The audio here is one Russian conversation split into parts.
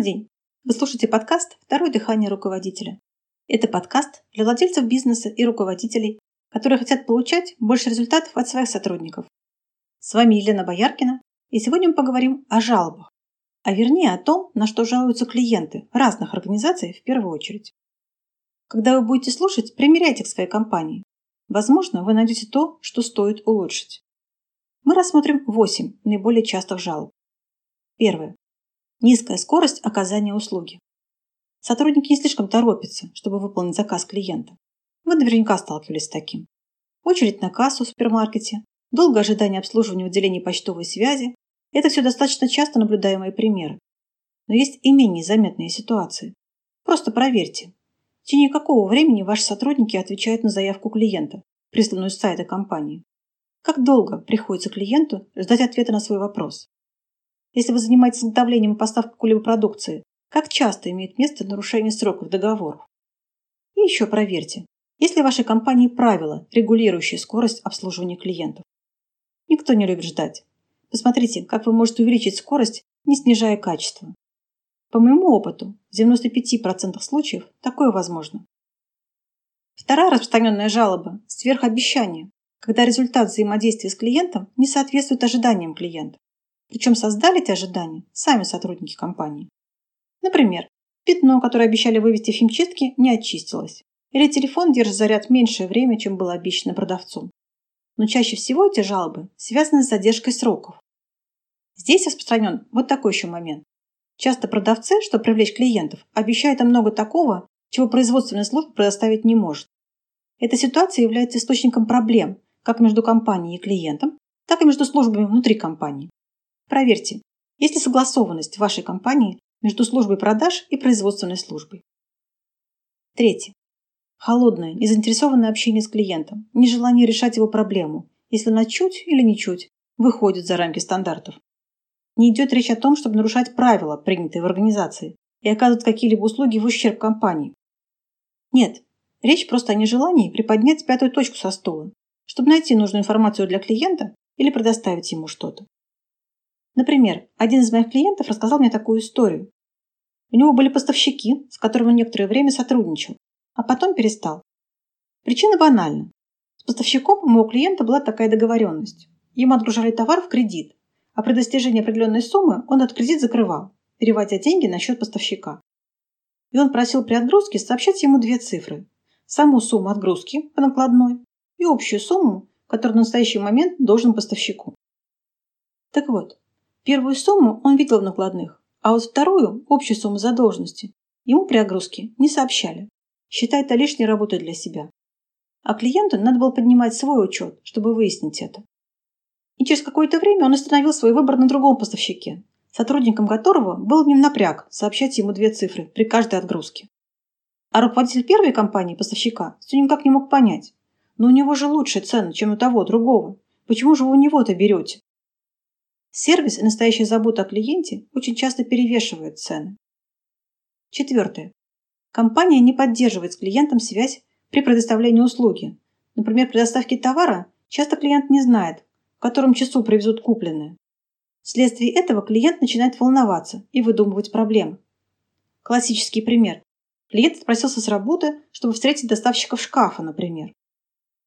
Добрый день! Вы слушаете подкаст «Второе дыхание руководителя». Это подкаст для владельцев бизнеса и руководителей, которые хотят получать больше результатов от своих сотрудников. С вами Елена Бояркина, и сегодня мы поговорим о жалобах, а вернее о том, на что жалуются клиенты разных организаций в первую очередь. Когда вы будете слушать, примеряйте к своей компании. Возможно, вы найдете то, что стоит улучшить. Мы рассмотрим 8 наиболее частых жалоб. Первое. Низкая скорость оказания услуги. Сотрудники не слишком торопятся, чтобы выполнить заказ клиента. Вы наверняка сталкивались с таким. Очередь на кассу в супермаркете, долгое ожидание обслуживания в отделении почтовой связи – это все достаточно часто наблюдаемые примеры. Но есть и менее заметные ситуации. Просто проверьте, в течение какого времени ваши сотрудники отвечают на заявку клиента, присланную с сайта компании. Как долго приходится клиенту ждать ответа на свой вопрос? Если вы занимаетесь изготовлением и поставкой какой-либо продукции, как часто имеет место нарушение сроков договоров? И еще проверьте, есть ли в вашей компании правила, регулирующие скорость обслуживания клиентов. Никто не любит ждать. Посмотрите, как вы можете увеличить скорость, не снижая качество. По моему опыту, в 95% случаев такое возможно. Вторая распространенная жалоба – сверхобещание когда результат взаимодействия с клиентом не соответствует ожиданиям клиента. Причем создали эти ожидания сами сотрудники компании. Например, пятно, которое обещали вывести в химчистке, не очистилось. Или телефон держит заряд меньшее время, чем было обещано продавцом. Но чаще всего эти жалобы связаны с задержкой сроков. Здесь распространен вот такой еще момент. Часто продавцы, чтобы привлечь клиентов, обещают им много такого, чего производственная служба предоставить не может. Эта ситуация является источником проблем, как между компанией и клиентом, так и между службами внутри компании. Проверьте, есть ли согласованность в вашей компании между службой продаж и производственной службой. Третье. Холодное, незаинтересованное общение с клиентом, нежелание решать его проблему, если она чуть или не чуть выходит за рамки стандартов. Не идет речь о том, чтобы нарушать правила, принятые в организации, и оказывать какие-либо услуги в ущерб компании. Нет, речь просто о нежелании приподнять пятую точку со стула чтобы найти нужную информацию для клиента или предоставить ему что-то. Например, один из моих клиентов рассказал мне такую историю. У него были поставщики, с которыми он некоторое время сотрудничал, а потом перестал. Причина банальна. С поставщиком у моего клиента была такая договоренность. Ему отгружали товар в кредит, а при достижении определенной суммы он этот кредит закрывал, переводя деньги на счет поставщика. И он просил при отгрузке сообщать ему две цифры. Саму сумму отгрузки по накладной и общую сумму, которую в настоящий момент должен поставщику. Так вот, первую сумму он видел в накладных, а вот вторую, общую сумму задолженности, ему при огрузке не сообщали, считая это лишней работой для себя. А клиенту надо было поднимать свой учет, чтобы выяснить это. И через какое-то время он остановил свой выбор на другом поставщике, сотрудником которого был не напряг сообщать ему две цифры при каждой отгрузке. А руководитель первой компании поставщика все никак не мог понять, но у него же лучше цены, чем у того другого. Почему же вы у него-то берете? Сервис и настоящая забота о клиенте очень часто перевешивают цены. Четвертое. Компания не поддерживает с клиентом связь при предоставлении услуги. Например, при доставке товара часто клиент не знает, в котором часу привезут купленное. Вследствие этого клиент начинает волноваться и выдумывать проблемы. Классический пример. Клиент спросился с работы, чтобы встретить доставщиков шкафа, например.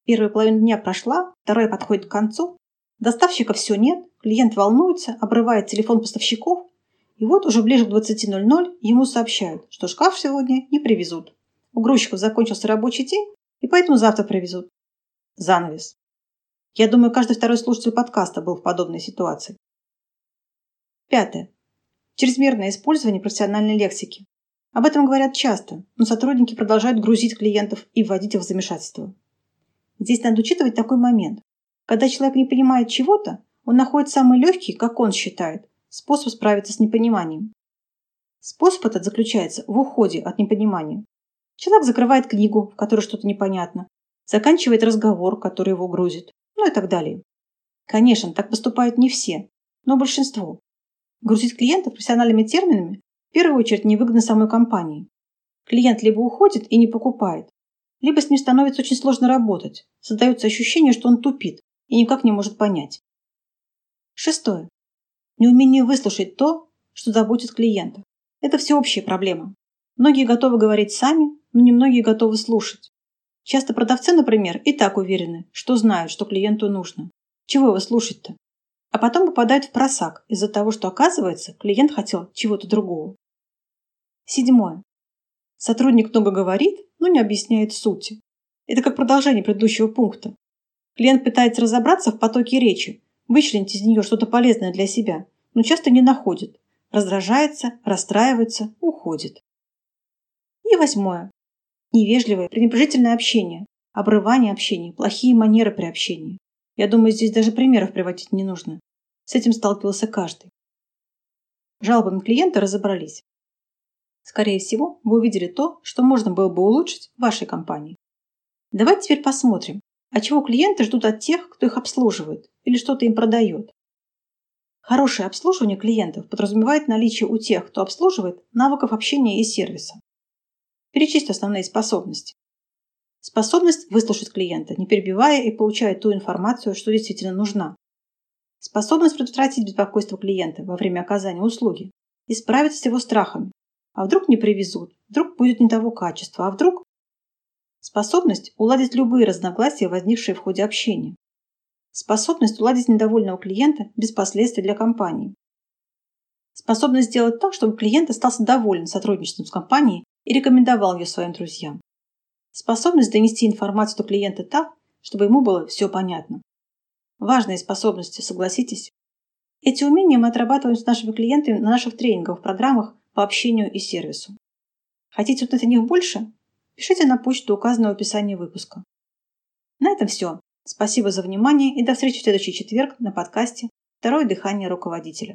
Первая половина дня прошла, вторая подходит к концу. Доставщика все нет, клиент волнуется, обрывает телефон поставщиков. И вот уже ближе к 20.00 ему сообщают, что шкаф сегодня не привезут. У грузчиков закончился рабочий день, и поэтому завтра привезут. Занавес. Я думаю, каждый второй слушатель подкаста был в подобной ситуации. Пятое. Чрезмерное использование профессиональной лексики. Об этом говорят часто, но сотрудники продолжают грузить клиентов и вводить их в замешательство. Здесь надо учитывать такой момент. Когда человек не понимает чего-то, он находит самый легкий, как он считает, способ справиться с непониманием. Способ этот заключается в уходе от непонимания. Человек закрывает книгу, в которой что-то непонятно, заканчивает разговор, который его грузит, ну и так далее. Конечно, так поступают не все, но большинство. Грузить клиента профессиональными терминами в первую очередь невыгодно самой компании. Клиент либо уходит и не покупает, либо с ним становится очень сложно работать. Создается ощущение, что он тупит и никак не может понять. Шестое. Неумение выслушать то, что заботит клиента. Это всеобщая проблема. Многие готовы говорить сами, но немногие готовы слушать. Часто продавцы, например, и так уверены, что знают, что клиенту нужно. Чего его слушать-то? А потом попадают в просак из-за того, что, оказывается, клиент хотел чего-то другого. Седьмое. Сотрудник много говорит, но не объясняет сути. Это как продолжение предыдущего пункта. Клиент пытается разобраться в потоке речи, вычленить из нее что-то полезное для себя, но часто не находит. Раздражается, расстраивается, уходит. И восьмое. Невежливое, пренебрежительное общение, обрывание общения, плохие манеры при общении. Я думаю, здесь даже примеров приводить не нужно. С этим сталкивался каждый. Жалобами клиента разобрались. Скорее всего, вы увидели то, что можно было бы улучшить в вашей компании. Давайте теперь посмотрим, а чего клиенты ждут от тех, кто их обслуживает или что-то им продает. Хорошее обслуживание клиентов подразумевает наличие у тех, кто обслуживает, навыков общения и сервиса. Перечислить основные способности. Способность выслушать клиента, не перебивая и получая ту информацию, что действительно нужна. Способность предотвратить беспокойство клиента во время оказания услуги и справиться с его страхами. А вдруг не привезут, вдруг будет не того качества, а вдруг... Способность уладить любые разногласия, возникшие в ходе общения. Способность уладить недовольного клиента без последствий для компании. Способность сделать так, чтобы клиент остался доволен сотрудничеством с компанией и рекомендовал ее своим друзьям. Способность донести информацию до клиента так, чтобы ему было все понятно. Важные способности, согласитесь. Эти умения мы отрабатываем с нашими клиентами на наших тренинговых программах по общению и сервису. Хотите узнать о них больше? Пишите на почту, указанную в описании выпуска. На этом все. Спасибо за внимание и до встречи в следующий четверг на подкасте «Второе дыхание руководителя».